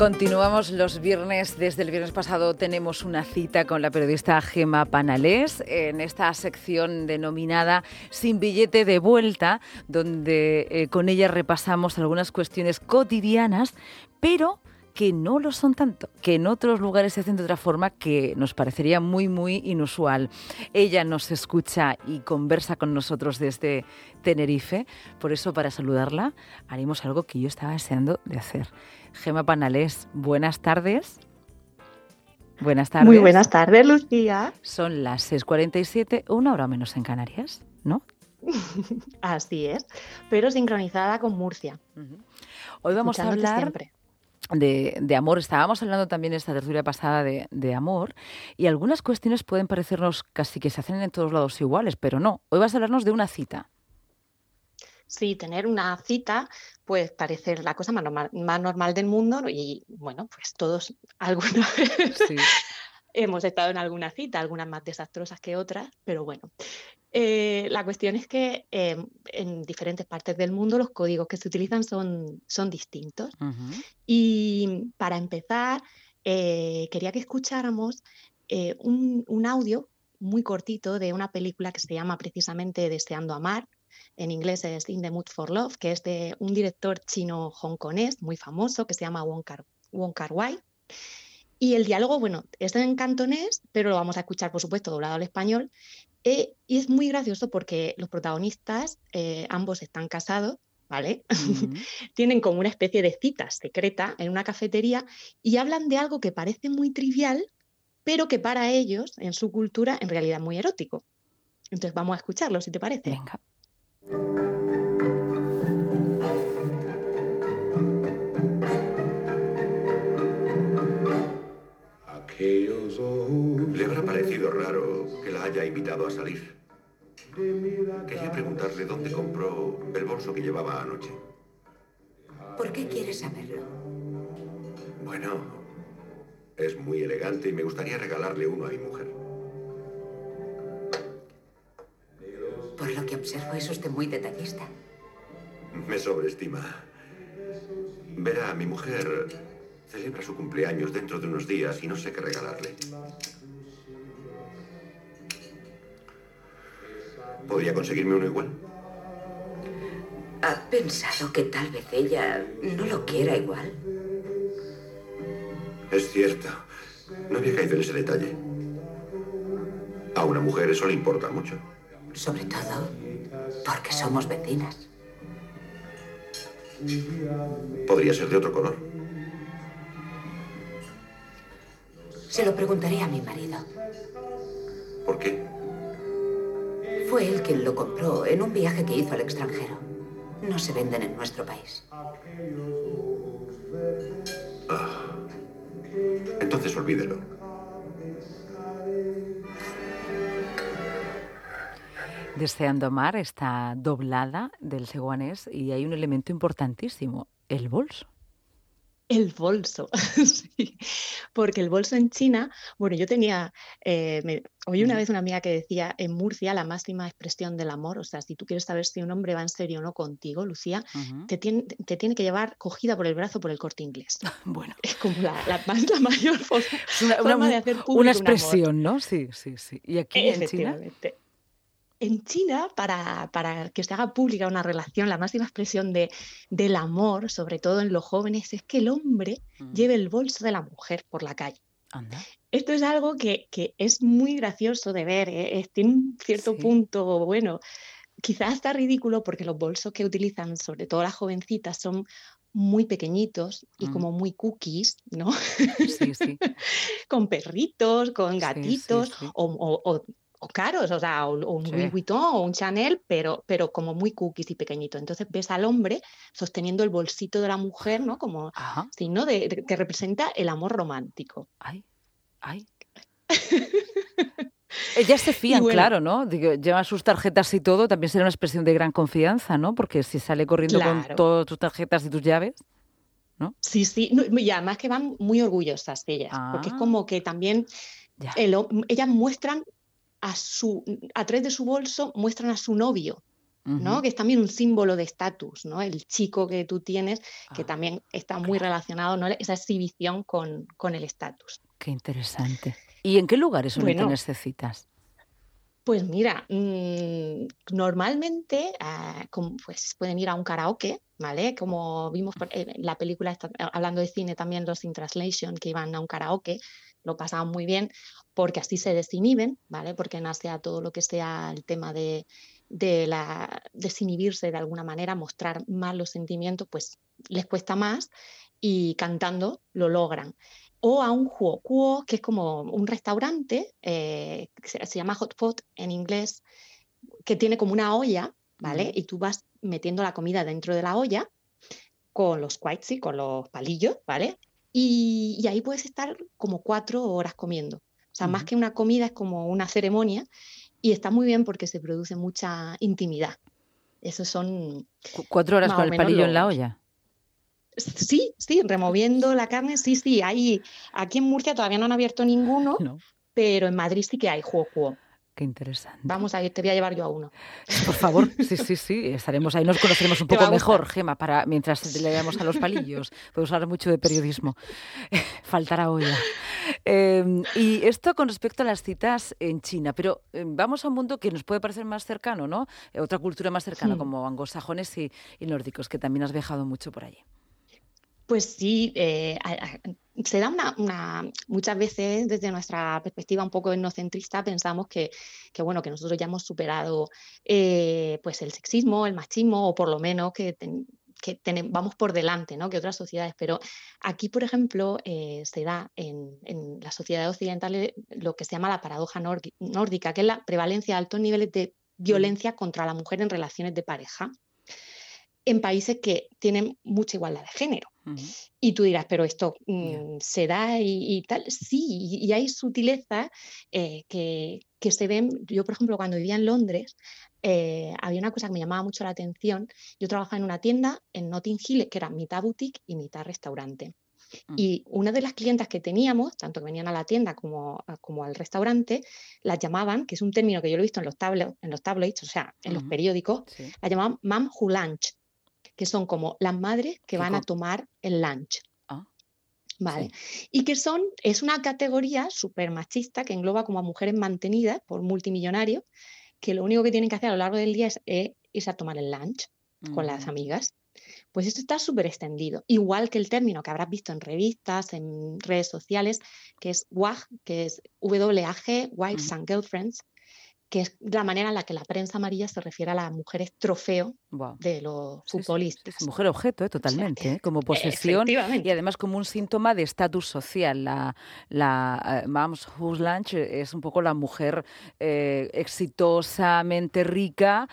Continuamos los viernes. Desde el viernes pasado tenemos una cita con la periodista Gema Panalés en esta sección denominada Sin billete de vuelta, donde eh, con ella repasamos algunas cuestiones cotidianas, pero que no lo son tanto, que en otros lugares se hacen de otra forma que nos parecería muy, muy inusual. Ella nos escucha y conversa con nosotros desde Tenerife, por eso para saludarla haremos algo que yo estaba deseando de hacer. Gema Panalés, buenas tardes. Buenas tardes. Muy buenas tardes, Lucía. Son las 6.47, una hora menos en Canarias, ¿no? Así es, pero sincronizada con Murcia. Hoy vamos a hablar de, amor. Estábamos hablando también esta tertulia pasada de, de, amor y algunas cuestiones pueden parecernos casi que se hacen en todos lados iguales, pero no. Hoy vas a hablarnos de una cita. Sí, tener una cita pues parece la cosa más normal, más normal del mundo y bueno, pues todos alguna vez hemos estado en alguna cita, algunas más desastrosas que otras, pero bueno. Eh, la cuestión es que em, en diferentes partes del mundo los códigos que se utilizan son, son distintos. Y para empezar, eh, quería que escucháramos eh, un, un audio muy cortito de una película que se llama precisamente Deseando Amar, en inglés es In the Mood for Love, que es de un director chino-hongkonés muy famoso que se llama Wong Kar, Wong Kar Wai. Y el diálogo, bueno, es en cantonés, pero lo vamos a escuchar, por supuesto, doblado al español. Eh, y es muy gracioso porque los protagonistas, eh, ambos están casados, ¿vale? Tienen como una especie de cita secreta en una cafetería y hablan de algo que parece muy trivial, pero que para ellos, en su cultura, en realidad es muy erótico. Entonces vamos a escucharlo, si te parece. Venga. Haya invitado a salir. Quería preguntarle dónde compró el bolso que llevaba anoche. ¿Por qué quieres saberlo? Bueno, es muy elegante y me gustaría regalarle uno a mi mujer. Por lo que observo, es usted muy detallista. Me sobreestima. Verá, mi mujer Celebra su cumpleaños dentro de unos días y no sé qué regalarle. ¿Podría conseguirme uno igual? ¿Ha pensado que tal vez ella no lo quiera igual? Es cierto. No había caído en ese detalle. A una mujer eso le importa mucho. Sobre todo porque somos vecinas. Podría ser de otro color. Se lo preguntaré a mi marido. ¿Por qué? Fue él quien lo compró en un viaje que hizo al extranjero. No se venden en nuestro país. Ah. Entonces olvídelo. Deseando amar está doblada del seguanés y hay un elemento importantísimo, el bolso. El bolso, sí. Porque el bolso en China, bueno, yo tenía, eh, oí una vez una amiga que decía, en Murcia la máxima expresión del amor, o sea, si tú quieres saber si un hombre va en serio o no contigo, Lucía, te, tiene, te tiene que llevar cogida por el brazo por el corte inglés. Bueno. Es como la, la, mayor forma, de hacer público Una expresión, ¿no? Sí, sí, sí. ¿Y aquí en China? En China, para, que se haga pública una relación, la máxima expresión de, del amor, sobre todo en los jóvenes, es que el hombre mm. lleve el bolso de la mujer por la calle. Esto es algo que, es muy gracioso de ver, ¿eh? tiene un cierto punto, bueno, quizás está ridículo porque los bolsos que utilizan, sobre todo las jovencitas, son muy pequeñitos y mm. como muy cookies, ¿no? Sí, sí. con perritos, con gatitos o, o caros, o sea, o, un Louis Vuitton o un Chanel, pero, pero como muy cookies y pequeñito. Entonces ves al hombre sosteniendo el bolsito de la mujer, ¿no? Como signo de, que representa el amor romántico. Ay, ay. Ellas se fían, claro, ¿no? Digo, llevan sus tarjetas y todo, también será una expresión de gran confianza, ¿no? Porque si sale corriendo con todas tus tarjetas y tus llaves, ¿no? Sí, sí, y además que van muy orgullosas ellas, porque es ah. como que también ellas muestran a su, a través de su bolso muestran a su novio, ¿no? Que es también un símbolo de estatus, ¿no? El chico que tú tienes, que ah, también está muy relacionado, ¿no? Esa exhibición con, con el estatus. Qué interesante. ¿Y en qué lugares suelen bueno, tenerse citas? Pues mira, mm, normalmente ah, pues pueden ir a un karaoke, ¿vale? Como vimos en la película, hablando de cine también, los In Translation, que iban a un karaoke, lo pasaban muy bien, porque así se desinhiben, ¿vale? Porque en Asia todo lo que sea el tema de, de la desinhibirse de alguna manera, mostrar más los sentimientos, pues les cuesta más y cantando lo logran o a un huokuo, que es como un restaurante, eh, se, llama hot pot en inglés, que tiene como una olla, ¿vale? Y tú vas metiendo la comida dentro de la olla con los y con los palillos, ¿vale? Y, ahí puedes estar como cuatro horas comiendo. O sea, más que una comida es como una ceremonia y está muy bien porque se produce mucha intimidad. Esos son... ¿Cuatro horas con el palillo en la olla? Sí, sí, removiendo la carne, sí, sí. Hay, aquí en Murcia todavía no han abierto ninguno, pero en Madrid sí que hay juego. Qué interesante. Vamos a ir, te voy a llevar yo a uno. Por favor, sí, sí, sí, estaremos ahí, nos conoceremos un poco mejor, Gema, para mientras le damos a los palillos. Podemos hablar mucho de periodismo. Faltará olla. Em, y esto con respecto a las citas en China, pero em, vamos a un mundo que nos puede parecer más cercano, ¿no? Otra cultura más cercana, como anglosajones y, y nórdicos, que también has viajado mucho por allí. Pues sí, eh, se da una, muchas veces desde nuestra perspectiva un poco etnocentrista pensamos que, bueno, que nosotros ya hemos superado eh, pues el sexismo, el machismo, o por lo menos que, vamos por delante ¿no? que otras sociedades. Pero aquí, por ejemplo, eh, se da en, en las sociedades occidentales lo que se llama la paradoja nórdica, que es la prevalencia de altos niveles de mm. violencia contra la mujer en relaciones de pareja en países que tienen mucha igualdad de género. Y tú dirás, pero esto mm, se da y, tal. Sí, y, hay sutilezas eh, que, se ven. Yo, por ejemplo, cuando vivía en Londres, eh, había una cosa que me llamaba mucho la atención. Yo trabajaba en una tienda en Notting Hill que era mitad boutique y mitad restaurante. Mm. Y una de las clientas que teníamos, tanto que venían a la tienda como, como al restaurante, las llamaban, que es un término que yo lo he visto en los, en los tabloids, o sea, en los periódicos, la llamaban mam who lunch, que son como las madres que van a tomar el lunch. Ah, vale. Y que son, es una categoría súper machista que engloba como a mujeres mantenidas por multimillonarios, que lo único que tienen que hacer a lo largo del día es eh, irse a tomar el lunch con las amigas. Pues esto está súper extendido. Igual que el término que habrás visto en revistas, en redes sociales, que es WAG, que es WAG, Wives and Girlfriends, que es la manera en la que la prensa amarilla se refiere a las mujeres trofeo de los futbolistas. mujer objeto, ¿eh? totalmente, ¿eh? como posesión y además como un síntoma de estatus social. La, la uh, Mom's Who's Lunch es un poco la mujer exitosamente rica,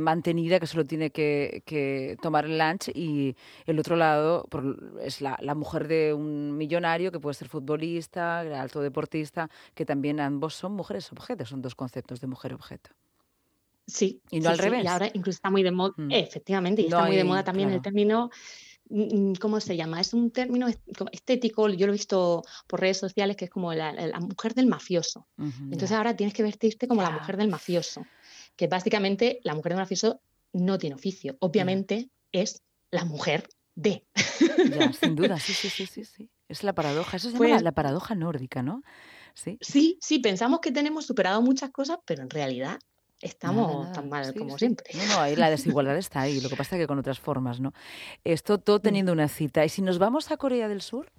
mantenida, que solo tiene que, tomar el lunch y el otro lado es la, la, mujer de un millonario que puede ser futbolista, alto deportista, que también ambos son mujeres objetos, son dos conceptos de mujer objeto. Sí. Y no al revés. Y ahora incluso está muy de moda, mm. efectivamente, y está muy de moda también el término, mm, mm, ¿cómo se llama? Es un término estético, yo lo he visto por redes sociales, que es como la, mujer del mafioso. Entonces ahora tienes que vestirte como la mujer del mafioso, que básicamente la mujer del mafioso no tiene oficio, obviamente es la mujer de. sin duda, sí, sí, sí, sí, Es la paradoja, eso se llama pues la paradoja nórdica, ¿no? Sí. sí, sí, pensamos que tenemos superado muchas cosas, pero en realidad estamos tan mal como siempre. No, no, ahí la desigualdad está ahí, lo que pasa es que con otras formas, ¿no? Esto todo mm. teniendo una cita. ¿Y si nos vamos a Corea del Sur?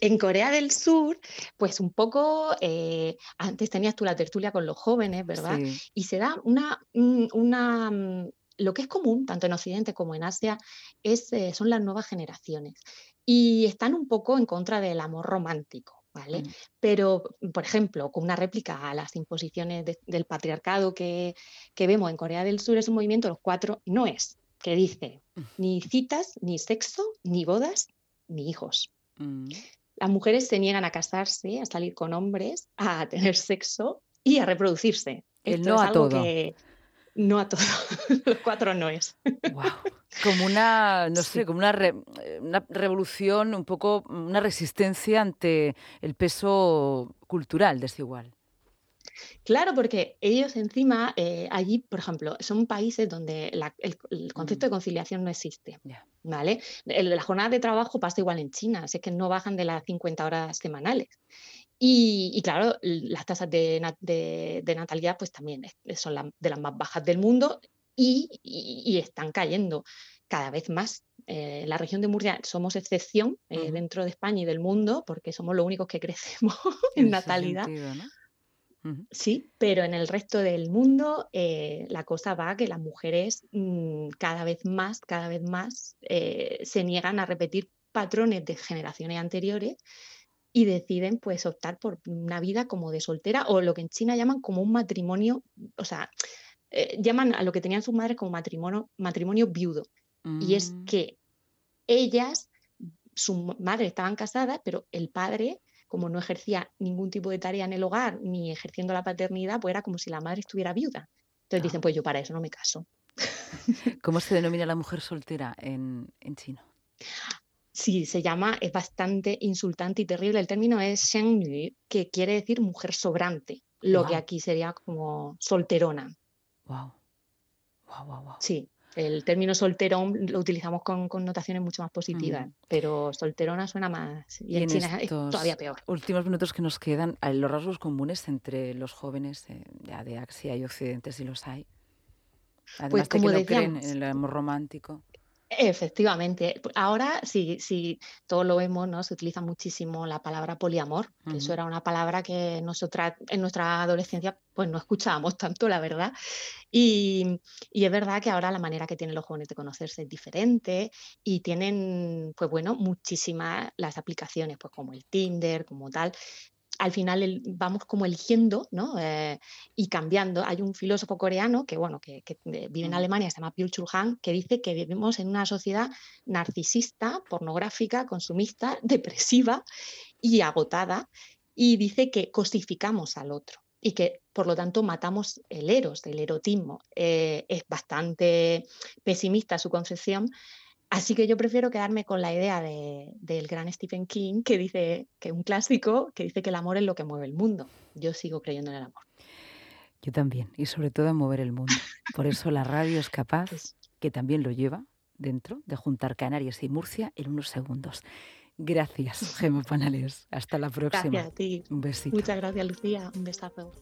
En Corea del Sur, pues un poco, eh, antes tenías tú la tertulia con los jóvenes, ¿verdad? Y se da una, una, mm, lo que es común, tanto en Occidente como en Asia, es, eh, son las nuevas generaciones. Y están un poco en contra del amor romántico. ¿Vale? Mm. Pero, por ejemplo, con una réplica a las imposiciones del patriarcado que, vemos en Corea del Sur, es un movimiento, los cuatro, no es, que dice ni citas, ni sexo, ni bodas, ni hijos. Mm. Las mujeres se niegan a casarse, a salir con hombres, a tener sexo y a reproducirse. El no a todo. No a todo. Los cuatro no es. Wow. Como una, no sé, como una, una revolución, un poco una resistencia ante el peso cultural desigual. Claro, porque ellos encima, eh, allí, por ejemplo, son países donde el, concepto de conciliación no existe. ¿vale? la jornada de trabajo pasa igual en China, así que no bajan de las 50 horas semanales. Y, claro, las tasas de, natalidad pues también son de las más bajas del mundo y, están cayendo cada vez más. Eh, en la región de Murcia somos excepción eh, dentro de España y del mundo porque somos los únicos que crecemos en, natalidad. Sí, pero en el resto del mundo eh, la cosa va que las mujeres mm, cada vez más, cada vez más se niegan a repetir patrones de generaciones anteriores y deciden pues optar por una vida como de soltera o lo que en China llaman como un matrimonio, o sea, eh, llaman a lo que tenían sus madres como matrimonio, matrimonio viudo. Y es mm. que ellas, su madre estaban casadas, pero el padre, como no ejercía ningún tipo de tarea en el hogar ni ejerciendo la paternidad, pues era como si la madre estuviera viuda. Entonces dicen, pues yo para eso no me caso. ¿Cómo se denomina la mujer soltera en, en chino? Sí, se llama, es bastante insultante y terrible. El término es Sheng que quiere decir mujer sobrante, lo que aquí sería como solterona. Wow. Wow, wow, wow. Sí, el término solterón lo utilizamos con connotaciones mucho más positivas, mm. pero solterona suena más. Y, en, China es todavía peor. Últimos minutos que nos quedan, los rasgos comunes entre los jóvenes eh, ya de Axia y Occidente, si los hay. Además pues como de que no creen en el amor romántico. Efectivamente. Ahora sí, sí, todos lo vemos, ¿no? Se utiliza muchísimo la palabra poliamor, que eso era una palabra que nosotras en nuestra adolescencia pues no escuchábamos tanto, la verdad. Y, y, es verdad que ahora la manera que tienen los jóvenes de conocerse es diferente y tienen, pues bueno, muchísimas las aplicaciones, pues como el Tinder, como tal, al final vamos como eligiendo ¿no? Eh, y cambiando. Hay un filósofo coreano que, bueno, que, eh, vive en Alemania, se llama Byul Chul Han, que dice que vivimos en una sociedad narcisista, pornográfica, consumista, depresiva y agotada, y dice que cosificamos al otro y que por lo tanto matamos el eros, el erotismo. Eh, es bastante pesimista su concepción, Así que yo prefiero quedarme con la idea del gran Stephen King, que dice que un clásico, que dice que el amor es lo que mueve el mundo. Yo sigo creyendo en el amor. Yo también, y sobre todo en mover el mundo. Por eso la radio es capaz, que también lo lleva dentro, de juntar Canarias y Murcia en unos segundos. Gracias, Gemma Panales. Hasta la próxima. Gracias a ti. Un besito. Muchas gracias, Lucía. Un besazo.